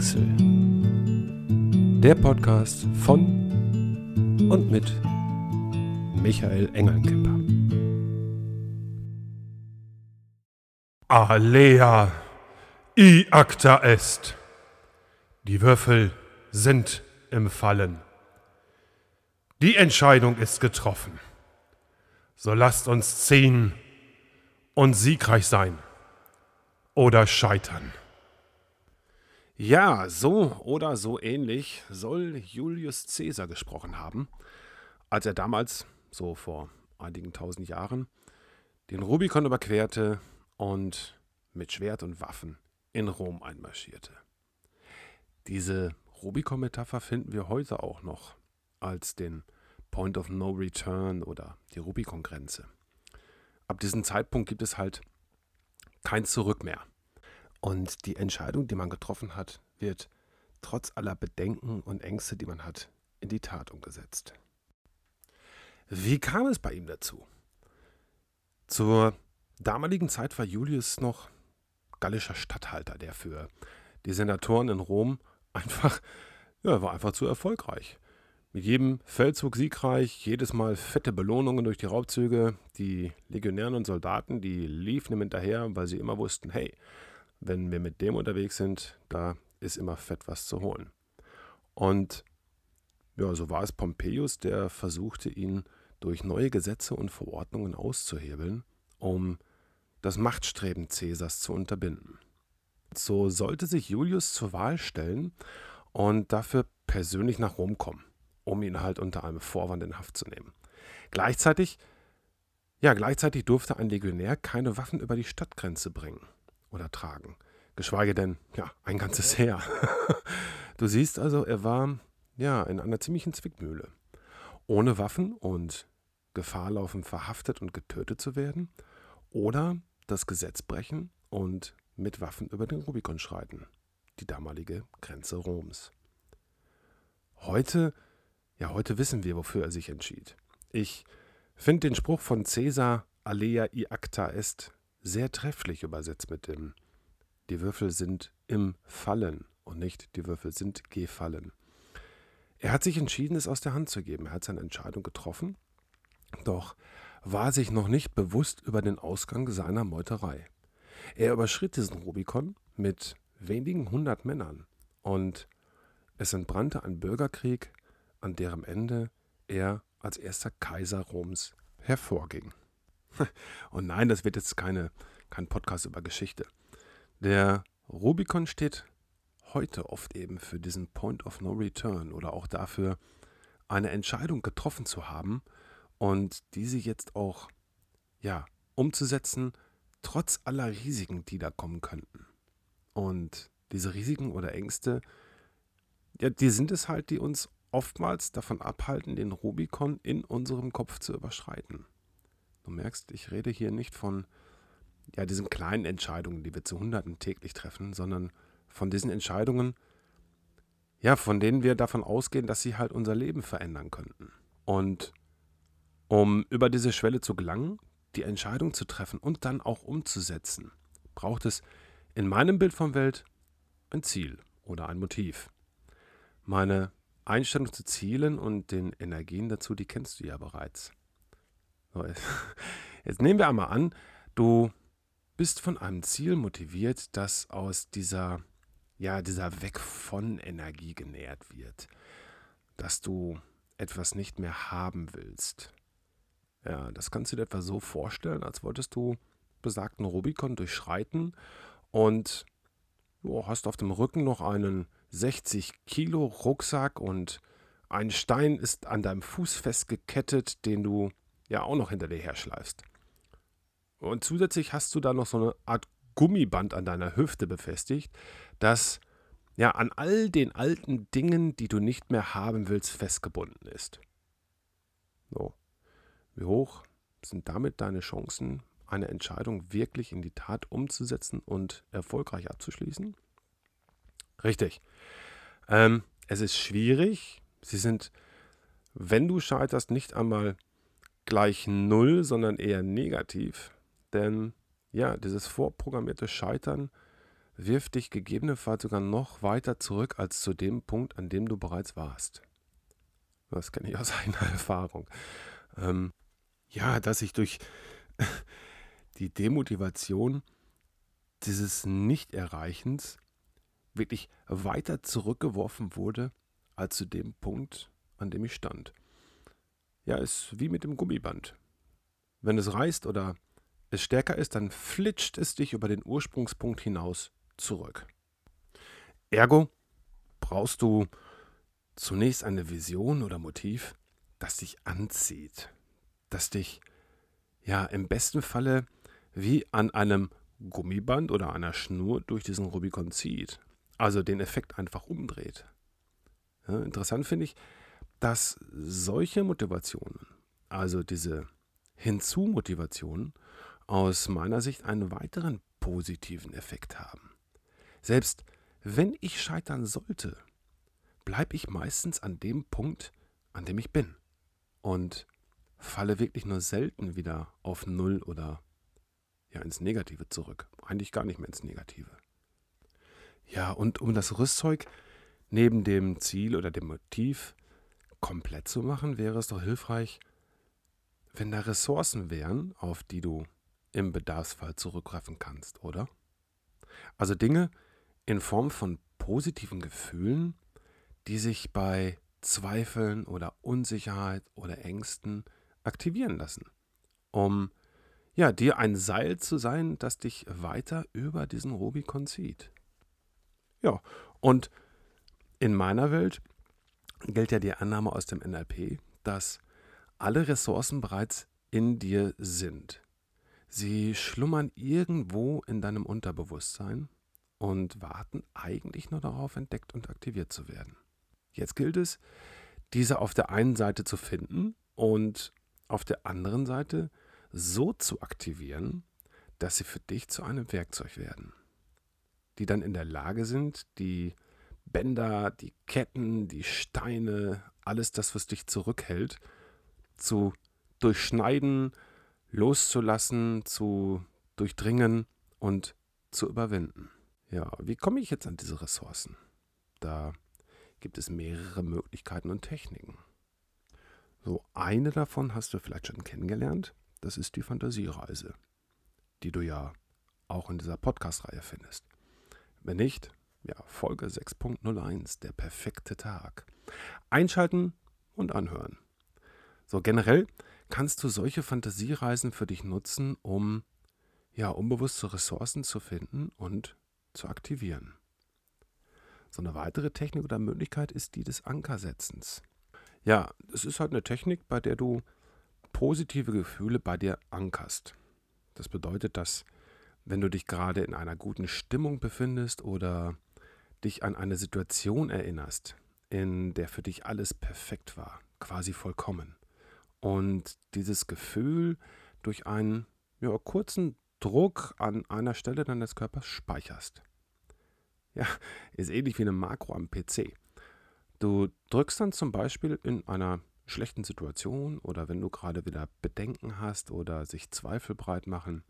Sichtwechsel. Der Podcast von und mit Michael Engelkemper. Alea, i acta est. Die Würfel sind im Fallen. Die Entscheidung ist getroffen. So lasst uns ziehen und siegreich sein oder scheitern. Ja, so oder so ähnlich soll Julius Caesar gesprochen haben, als er damals, so vor einigen tausend Jahren, den Rubikon überquerte und mit Schwert und Waffen in Rom einmarschierte. Diese Rubicon-Metapher finden wir heute auch noch als den Point of No Return oder die Rubicon-Grenze. Ab diesem Zeitpunkt gibt es halt kein Zurück mehr. Und die Entscheidung, die man getroffen hat, wird trotz aller Bedenken und Ängste, die man hat, in die Tat umgesetzt. Wie kam es bei ihm dazu? Zur damaligen Zeit war Julius noch gallischer Statthalter, der für die Senatoren in Rom einfach, ja, war einfach zu erfolgreich. Mit jedem Feldzug siegreich, jedes Mal fette Belohnungen durch die Raubzüge. Die Legionären und Soldaten, die liefen ihm hinterher, weil sie immer wussten, hey, wenn wir mit dem unterwegs sind, da ist immer fett was zu holen. Und ja, so war es Pompeius, der versuchte, ihn durch neue Gesetze und Verordnungen auszuhebeln, um das Machtstreben Caesars zu unterbinden. So sollte sich Julius zur Wahl stellen und dafür persönlich nach Rom kommen, um ihn halt unter einem Vorwand in Haft zu nehmen. Gleichzeitig, ja, gleichzeitig durfte ein Legionär keine Waffen über die Stadtgrenze bringen oder tragen. Geschweige denn, ja, ein ganzes Heer. du siehst also, er war ja in einer ziemlichen Zwickmühle. Ohne Waffen und Gefahr laufen, verhaftet und getötet zu werden. Oder das Gesetz brechen und mit Waffen über den Rubikon schreiten. Die damalige Grenze Roms. Heute, ja, heute wissen wir, wofür er sich entschied. Ich finde den Spruch von Caesar Alea i acta est sehr trefflich übersetzt mit dem Die Würfel sind im Fallen und nicht die Würfel sind gefallen. Er hat sich entschieden, es aus der Hand zu geben. Er hat seine Entscheidung getroffen, doch war sich noch nicht bewusst über den Ausgang seiner Meuterei. Er überschritt diesen Rubikon mit wenigen hundert Männern und es entbrannte ein Bürgerkrieg, an deren Ende er als erster Kaiser Roms hervorging. Und nein, das wird jetzt keine, kein Podcast über Geschichte. Der Rubicon steht heute oft eben für diesen Point of No Return oder auch dafür, eine Entscheidung getroffen zu haben und diese jetzt auch ja, umzusetzen, trotz aller Risiken, die da kommen könnten. Und diese Risiken oder Ängste, ja, die sind es halt, die uns oftmals davon abhalten, den Rubicon in unserem Kopf zu überschreiten. Du merkst, ich rede hier nicht von ja, diesen kleinen Entscheidungen, die wir zu Hunderten täglich treffen, sondern von diesen Entscheidungen, ja, von denen wir davon ausgehen, dass sie halt unser Leben verändern könnten. Und um über diese Schwelle zu gelangen, die Entscheidung zu treffen und dann auch umzusetzen, braucht es in meinem Bild von Welt ein Ziel oder ein Motiv. Meine Einstellung zu Zielen und den Energien dazu, die kennst du ja bereits. Jetzt nehmen wir einmal an, du bist von einem Ziel motiviert, das aus dieser, ja, dieser Weg von Energie genährt wird. Dass du etwas nicht mehr haben willst. Ja, das kannst du dir etwa so vorstellen, als wolltest du besagten Rubikon durchschreiten und oh, hast auf dem Rücken noch einen 60 Kilo Rucksack und ein Stein ist an deinem Fuß festgekettet, den du ja auch noch hinter dir herschleifst. Und zusätzlich hast du da noch so eine Art Gummiband an deiner Hüfte befestigt, das ja an all den alten Dingen, die du nicht mehr haben willst, festgebunden ist. So. Wie hoch sind damit deine Chancen, eine Entscheidung wirklich in die Tat umzusetzen und erfolgreich abzuschließen? Richtig. Ähm, es ist schwierig. Sie sind, wenn du scheiterst, nicht einmal gleich null, sondern eher negativ. Denn ja, dieses vorprogrammierte Scheitern wirft dich gegebenenfalls sogar noch weiter zurück als zu dem Punkt, an dem du bereits warst. Das kenne ich aus eigener Erfahrung. Ähm, ja, dass ich durch die Demotivation dieses Nicht-Erreichens wirklich weiter zurückgeworfen wurde als zu dem Punkt, an dem ich stand. Ja, ist wie mit dem Gummiband. Wenn es reißt oder es stärker ist, dann flitscht es dich über den Ursprungspunkt hinaus zurück. Ergo brauchst du zunächst eine Vision oder Motiv, das dich anzieht, das dich ja im besten Falle wie an einem Gummiband oder einer Schnur durch diesen Rubikon zieht, also den Effekt einfach umdreht. Ja, interessant finde ich, dass solche Motivationen, also diese Hinzu-Motivationen, aus meiner Sicht einen weiteren positiven Effekt haben. Selbst wenn ich scheitern sollte, bleibe ich meistens an dem Punkt, an dem ich bin und falle wirklich nur selten wieder auf Null oder ja ins Negative zurück. Eigentlich gar nicht mehr ins Negative. Ja, und um das Rüstzeug neben dem Ziel oder dem Motiv komplett zu machen, wäre es doch hilfreich, wenn da Ressourcen wären, auf die du im Bedarfsfall zurückgreifen kannst, oder? Also Dinge, in Form von positiven Gefühlen, die sich bei Zweifeln oder Unsicherheit oder Ängsten aktivieren lassen, um ja, dir ein Seil zu sein, das dich weiter über diesen Rubikon zieht. Ja, und in meiner Welt gilt ja die Annahme aus dem NLP, dass alle Ressourcen bereits in dir sind. Sie schlummern irgendwo in deinem Unterbewusstsein und warten eigentlich nur darauf, entdeckt und aktiviert zu werden. Jetzt gilt es, diese auf der einen Seite zu finden und auf der anderen Seite so zu aktivieren, dass sie für dich zu einem Werkzeug werden, die dann in der Lage sind, die Bänder, die Ketten, die Steine, alles das, was dich zurückhält, zu durchschneiden, loszulassen, zu durchdringen und zu überwinden. Ja, wie komme ich jetzt an diese Ressourcen? Da gibt es mehrere Möglichkeiten und Techniken. So, eine davon hast du vielleicht schon kennengelernt. Das ist die Fantasiereise, die du ja auch in dieser Podcast-Reihe findest. Wenn nicht, ja, Folge 6.01, der perfekte Tag. Einschalten und anhören. So, generell kannst du solche Fantasiereisen für dich nutzen, um ja, unbewusste Ressourcen zu finden und zu aktivieren. So eine weitere Technik oder Möglichkeit ist die des Ankersetzens. Ja, es ist halt eine Technik, bei der du positive Gefühle bei dir ankerst. Das bedeutet, dass wenn du dich gerade in einer guten Stimmung befindest oder dich an eine Situation erinnerst, in der für dich alles perfekt war, quasi vollkommen, und dieses Gefühl durch einen ja, kurzen Druck an einer Stelle deines Körpers speicherst. Ja, ist ähnlich wie eine Makro am PC. Du drückst dann zum Beispiel in einer schlechten Situation oder wenn du gerade wieder Bedenken hast oder sich Zweifel breit machen,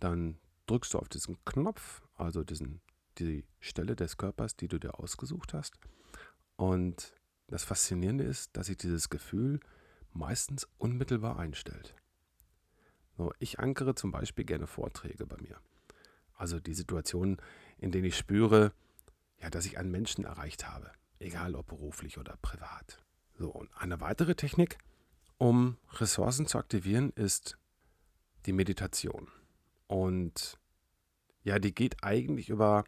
dann drückst du auf diesen Knopf, also diesen, die Stelle des Körpers, die du dir ausgesucht hast. Und das Faszinierende ist, dass sich dieses Gefühl meistens unmittelbar einstellt. So, ich ankere zum Beispiel gerne Vorträge bei mir. Also die Situationen, in denen ich spüre, ja, dass ich einen Menschen erreicht habe, egal ob beruflich oder privat. So, und eine weitere Technik, um Ressourcen zu aktivieren, ist die Meditation. Und ja, die geht eigentlich über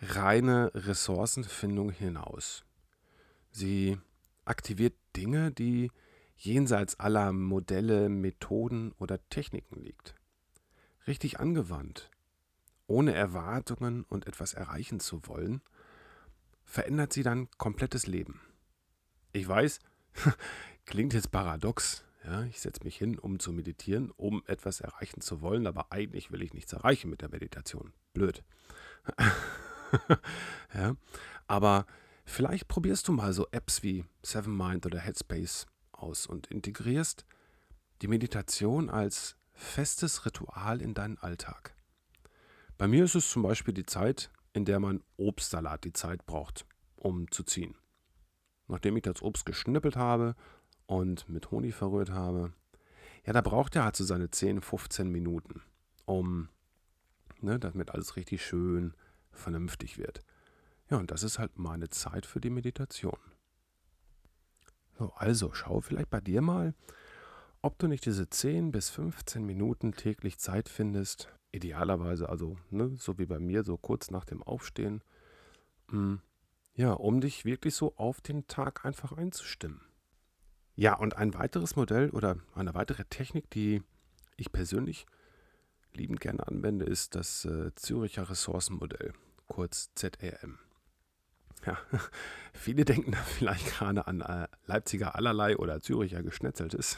reine Ressourcenfindung hinaus. Sie aktiviert Dinge, die jenseits aller Modelle, Methoden oder Techniken liegt. Richtig angewandt, ohne Erwartungen und etwas erreichen zu wollen, verändert sie dein komplettes Leben. Ich weiß, klingt jetzt paradox. Ja, ich setze mich hin, um zu meditieren, um etwas erreichen zu wollen, aber eigentlich will ich nichts erreichen mit der Meditation. Blöd. ja, aber vielleicht probierst du mal so Apps wie Seven Mind oder Headspace aus und integrierst die Meditation als festes Ritual in deinen Alltag. Bei mir ist es zum Beispiel die Zeit, in der mein Obstsalat die Zeit braucht, um zu ziehen. Nachdem ich das Obst geschnippelt habe und mit Honig verrührt habe, ja, da braucht er halt so seine 10, 15 Minuten, um, ne, damit alles richtig schön vernünftig wird. Ja, und das ist halt meine Zeit für die Meditation. So, also schau vielleicht bei dir mal, ob du nicht diese 10 bis 15 Minuten täglich Zeit findest, idealerweise, also ne, so wie bei mir, so kurz nach dem Aufstehen, mh, hm, ja, um dich wirklich so auf den Tag einfach einzustimmen. Ja, und ein weiteres Modell oder eine weitere Technik, die ich persönlich liebend gerne anwende, ist das äh, Züricher Ressourcenmodell, kurz ZRM. Ja, viele denken da vielleicht gerade an äh, Leipziger allerlei oder Züricher Geschnetzeltes.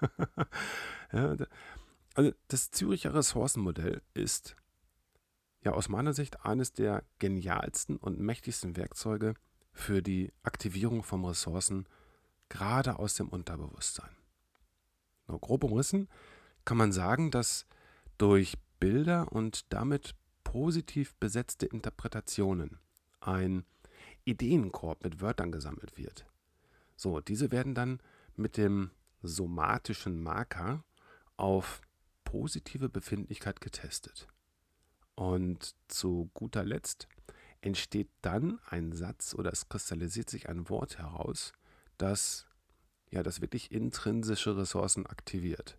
ja, also das Züricher Ressourcenmodell ist ja aus meiner Sicht eines der genialsten und mächtigsten Werkzeuge für die Aktivierung von Ressourcen gerade aus dem Unterbewusstsein. Nur grob umrissen kann man sagen, dass durch Bilder und damit positiv besetzte Interpretationen ein Ideenkorb mit Wörtern gesammelt wird. So, diese werden dann mit dem somatischen Marker auf positive Befindlichkeit getestet. Und zu guter Letzt entsteht dann ein Satz oder es kristallisiert sich ein Wort heraus, das ja das wirklich intrinsische Ressourcen aktiviert.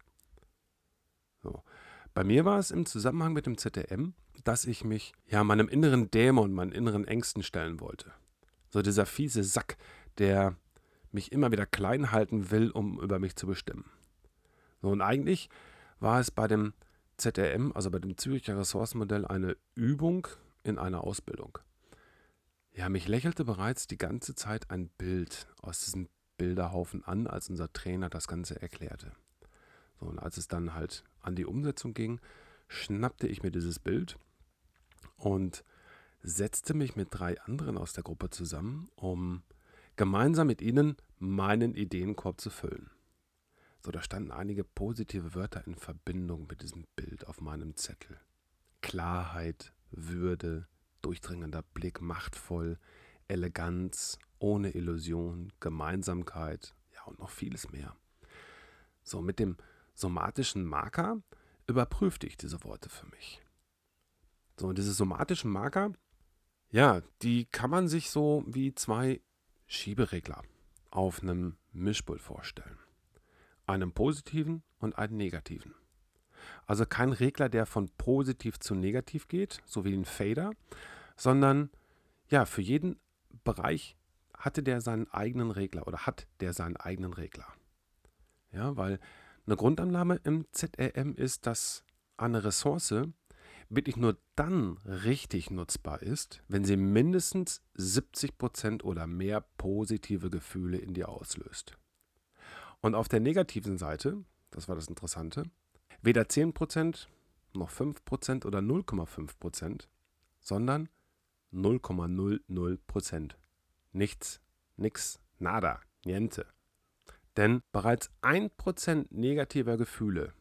So. Bei mir war es im Zusammenhang mit dem ZDM, dass ich mich ja meinem inneren Dämon, meinen inneren Ängsten stellen wollte. So dieser fiese Sack, der mich immer wieder klein halten will, um über mich zu bestimmen. So, und eigentlich war es bei dem ZRM, also bei dem Züricher Ressourcenmodell, eine Übung in einer Ausbildung. Ja, mich lächelte bereits die ganze Zeit ein Bild aus diesem Bilderhaufen an, als unser Trainer das Ganze erklärte. So, und als es dann halt an die Umsetzung ging, schnappte ich mir dieses Bild und setzte mich mit drei anderen aus der Gruppe zusammen, um gemeinsam mit ihnen meinen Ideenkorb zu füllen. So, da standen einige positive Wörter in Verbindung mit diesem Bild auf meinem Zettel. Klarheit, Würde, durchdringender Blick, machtvoll, Eleganz, ohne Illusion, Gemeinsamkeit, ja und noch vieles mehr. So, mit dem somatischen Marker überprüfte ich diese Worte für mich. So, und diese somatischen Marker, ja, die kann man sich so wie zwei Schieberegler auf einem Mischpult vorstellen. Einen positiven und einen negativen. Also kein Regler, der von positiv zu negativ geht, so wie ein Fader, sondern ja, für jeden Bereich hatte der seinen eigenen Regler oder hat der seinen eigenen Regler. Ja, weil eine Grundannahme im ZRM ist, dass eine Ressource wirklich nur dann richtig nutzbar ist, wenn sie mindestens 70% oder mehr positive Gefühle in dir auslöst. Und auf der negativen Seite, das war das Interessante, weder 10% noch 5% oder 0,5%, sondern 0,00%. Nichts, nix, nada, niente. Denn bereits 1% negativer Gefühle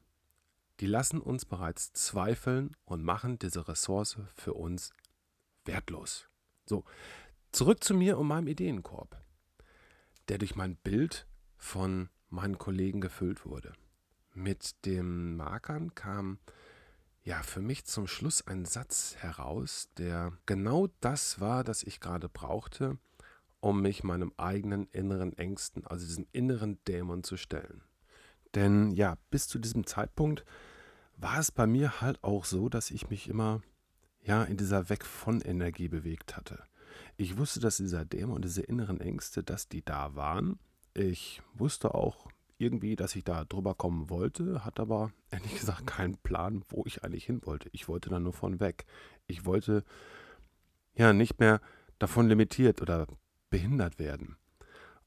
die lassen uns bereits zweifeln und machen diese Ressource für uns wertlos. So, zurück zu mir und meinem Ideenkorb, der durch mein Bild von meinen Kollegen gefüllt wurde. Mit den Markern kam ja für mich zum Schluss ein Satz heraus, der genau das war, das ich gerade brauchte, um mich meinem eigenen inneren Ängsten, also diesem inneren Dämon zu stellen. Denn ja, bis zu diesem Zeitpunkt war es bei mir halt auch so, dass ich mich immer ja in dieser Weg von Energie bewegt hatte. Ich wusste, dass dieser Dämon und diese inneren Ängste, dass die da waren. Ich wusste auch irgendwie, dass ich da drüber kommen wollte, hatte aber ehrlich gesagt keinen Plan, wo ich eigentlich hin wollte. Ich wollte dann nur von weg. Ich wollte ja nicht mehr davon limitiert oder behindert werden.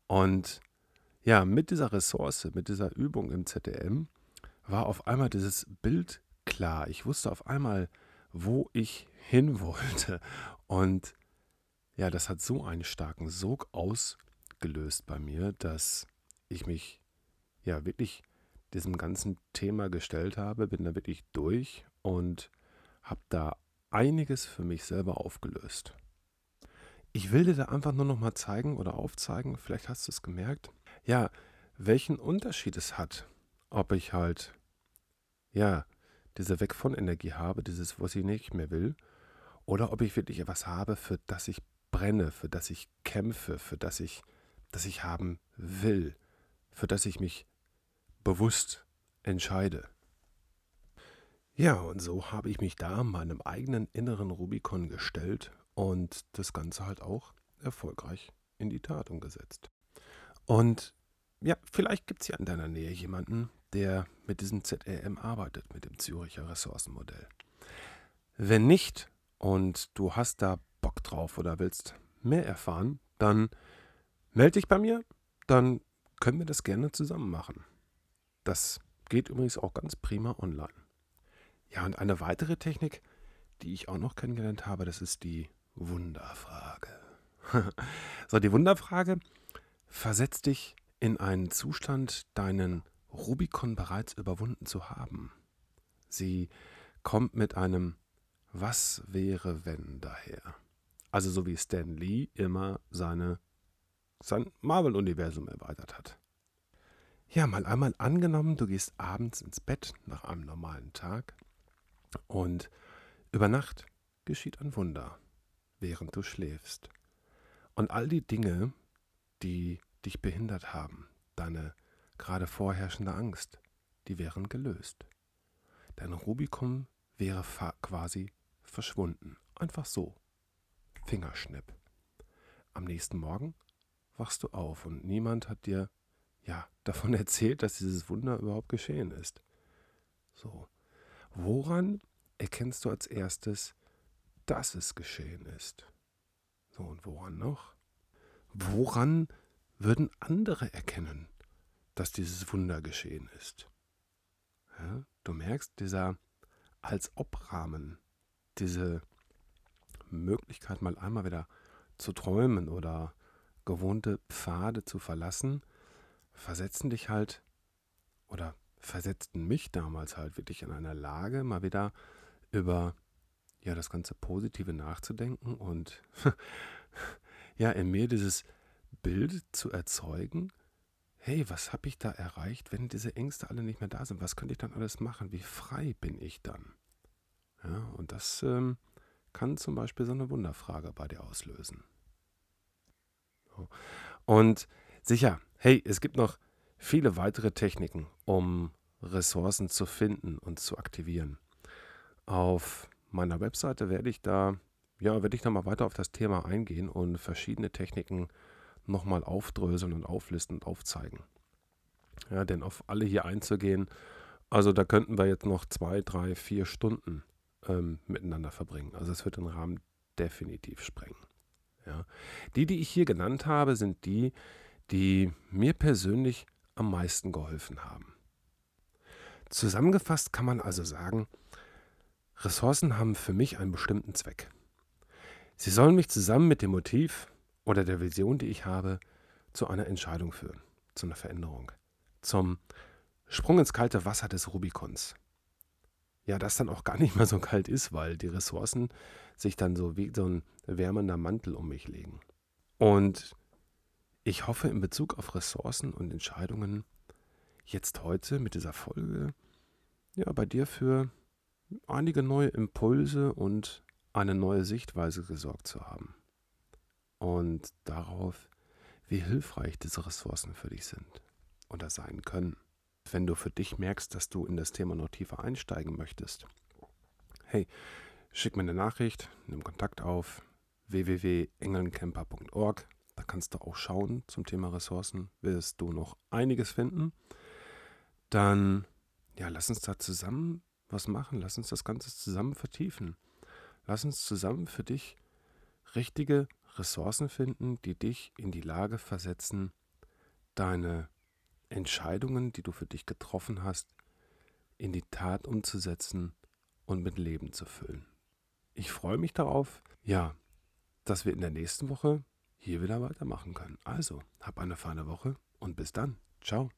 Und ja, mit dieser Ressource, mit dieser Übung im ZDM, war auf einmal dieses Bild klar. Ich wusste auf einmal, wo ich hin wollte. Und ja, das hat so einen starken Sog ausgelöst bei mir, dass ich mich ja wirklich diesem ganzen Thema gestellt habe, bin da wirklich durch und habe da einiges für mich selber aufgelöst. Ich will dir da einfach nur noch mal zeigen oder aufzeigen, vielleicht hast du es gemerkt, ja, welchen Unterschied es hat, ob ich halt, ja, diese Weg von Energie habe, dieses, was ich nicht mehr will, oder ob ich wirklich etwas habe, für das ich brenne, für das ich kämpfe, für das ich, das ich haben will, für das ich mich bewusst entscheide. Ja, und so habe ich mich da meinem eigenen inneren Rubikon gestellt und das Ganze halt auch erfolgreich in die Tat umgesetzt. Und ja, vielleicht gibt es ja in deiner Nähe jemanden, der mit diesem ZRM arbeitet, mit dem Züricher Ressourcenmodell. Wenn nicht und du hast da Bock drauf oder willst mehr erfahren, dann melde dich bei mir, dann können wir das gerne zusammen machen. Das geht übrigens auch ganz prima online. Ja, und eine weitere Technik, die ich auch noch kennengelernt habe, das ist die Wunderfrage. so, die Wunderfrage versetzt dich in einen Zustand, deinen Rubikon bereits überwunden zu haben. Sie kommt mit einem Was wäre wenn daher. Also so wie Stan Lee immer seine, sein Marvel-Universum erweitert hat. Ja, mal einmal angenommen, du gehst abends ins Bett nach einem normalen Tag und über Nacht geschieht ein Wunder, während du schläfst. Und all die Dinge, die dich behindert haben, deine gerade vorherrschende Angst, die wären gelöst. Dein Rubicon wäre quasi verschwunden. Einfach so. Fingerschnipp. Am nächsten Morgen wachst du auf und niemand hat dir ja davon erzählt, dass dieses Wunder überhaupt geschehen ist. So. Woran erkennst du als erstes, dass es geschehen ist? So, und woran noch? Woran würden andere erkennen, dass dieses Wunder geschehen ist? Ja, du merkst, dieser als Obrahmen, diese Möglichkeit, mal einmal wieder zu träumen oder gewohnte Pfade zu verlassen, versetzen dich halt oder versetzten mich damals halt wirklich in einer Lage, mal wieder über ja das ganze Positive nachzudenken und ja in mir dieses Bild zu erzeugen, hey, was habe ich da erreicht, wenn diese Ängste alle nicht mehr da sind? Was könnte ich dann alles machen? Wie frei bin ich dann? Ja, und das ähm, kann zum Beispiel so eine Wunderfrage bei dir auslösen. Und sicher, hey, es gibt noch viele weitere Techniken, um Ressourcen zu finden und zu aktivieren. Auf meiner Webseite werde ich da, ja, werde ich da mal weiter auf das Thema eingehen und verschiedene Techniken nochmal aufdröseln und auflisten und aufzeigen. Ja, denn auf alle hier einzugehen, also da könnten wir jetzt noch zwei, drei, vier Stunden ähm, miteinander verbringen. Also es wird den Rahmen definitiv sprengen. Ja. Die, die ich hier genannt habe, sind die, die mir persönlich am meisten geholfen haben. Zusammengefasst kann man also sagen, Ressourcen haben für mich einen bestimmten Zweck. Sie sollen mich zusammen mit dem Motiv oder der Vision, die ich habe, zu einer Entscheidung führen, zu einer Veränderung, zum Sprung ins kalte Wasser des Rubikons. Ja, das dann auch gar nicht mehr so kalt ist, weil die Ressourcen sich dann so wie so ein wärmender Mantel um mich legen. Und ich hoffe in Bezug auf Ressourcen und Entscheidungen jetzt heute mit dieser Folge ja bei dir für einige neue Impulse und eine neue Sichtweise gesorgt zu haben. Und darauf, wie hilfreich diese Ressourcen für dich sind oder sein können. Wenn du für dich merkst, dass du in das Thema noch tiefer einsteigen möchtest, hey, schick mir eine Nachricht, nimm Kontakt auf www.engelncamper.org. Da kannst du auch schauen zum Thema Ressourcen, wirst du noch einiges finden. Dann, ja, lass uns da zusammen was machen. Lass uns das Ganze zusammen vertiefen. Lass uns zusammen für dich richtige Ressourcen finden, die dich in die Lage versetzen, deine Entscheidungen, die du für dich getroffen hast, in die Tat umzusetzen und mit Leben zu füllen. Ich freue mich darauf, ja, dass wir in der nächsten Woche hier wieder weitermachen können. Also, hab eine feine Woche und bis dann. Ciao.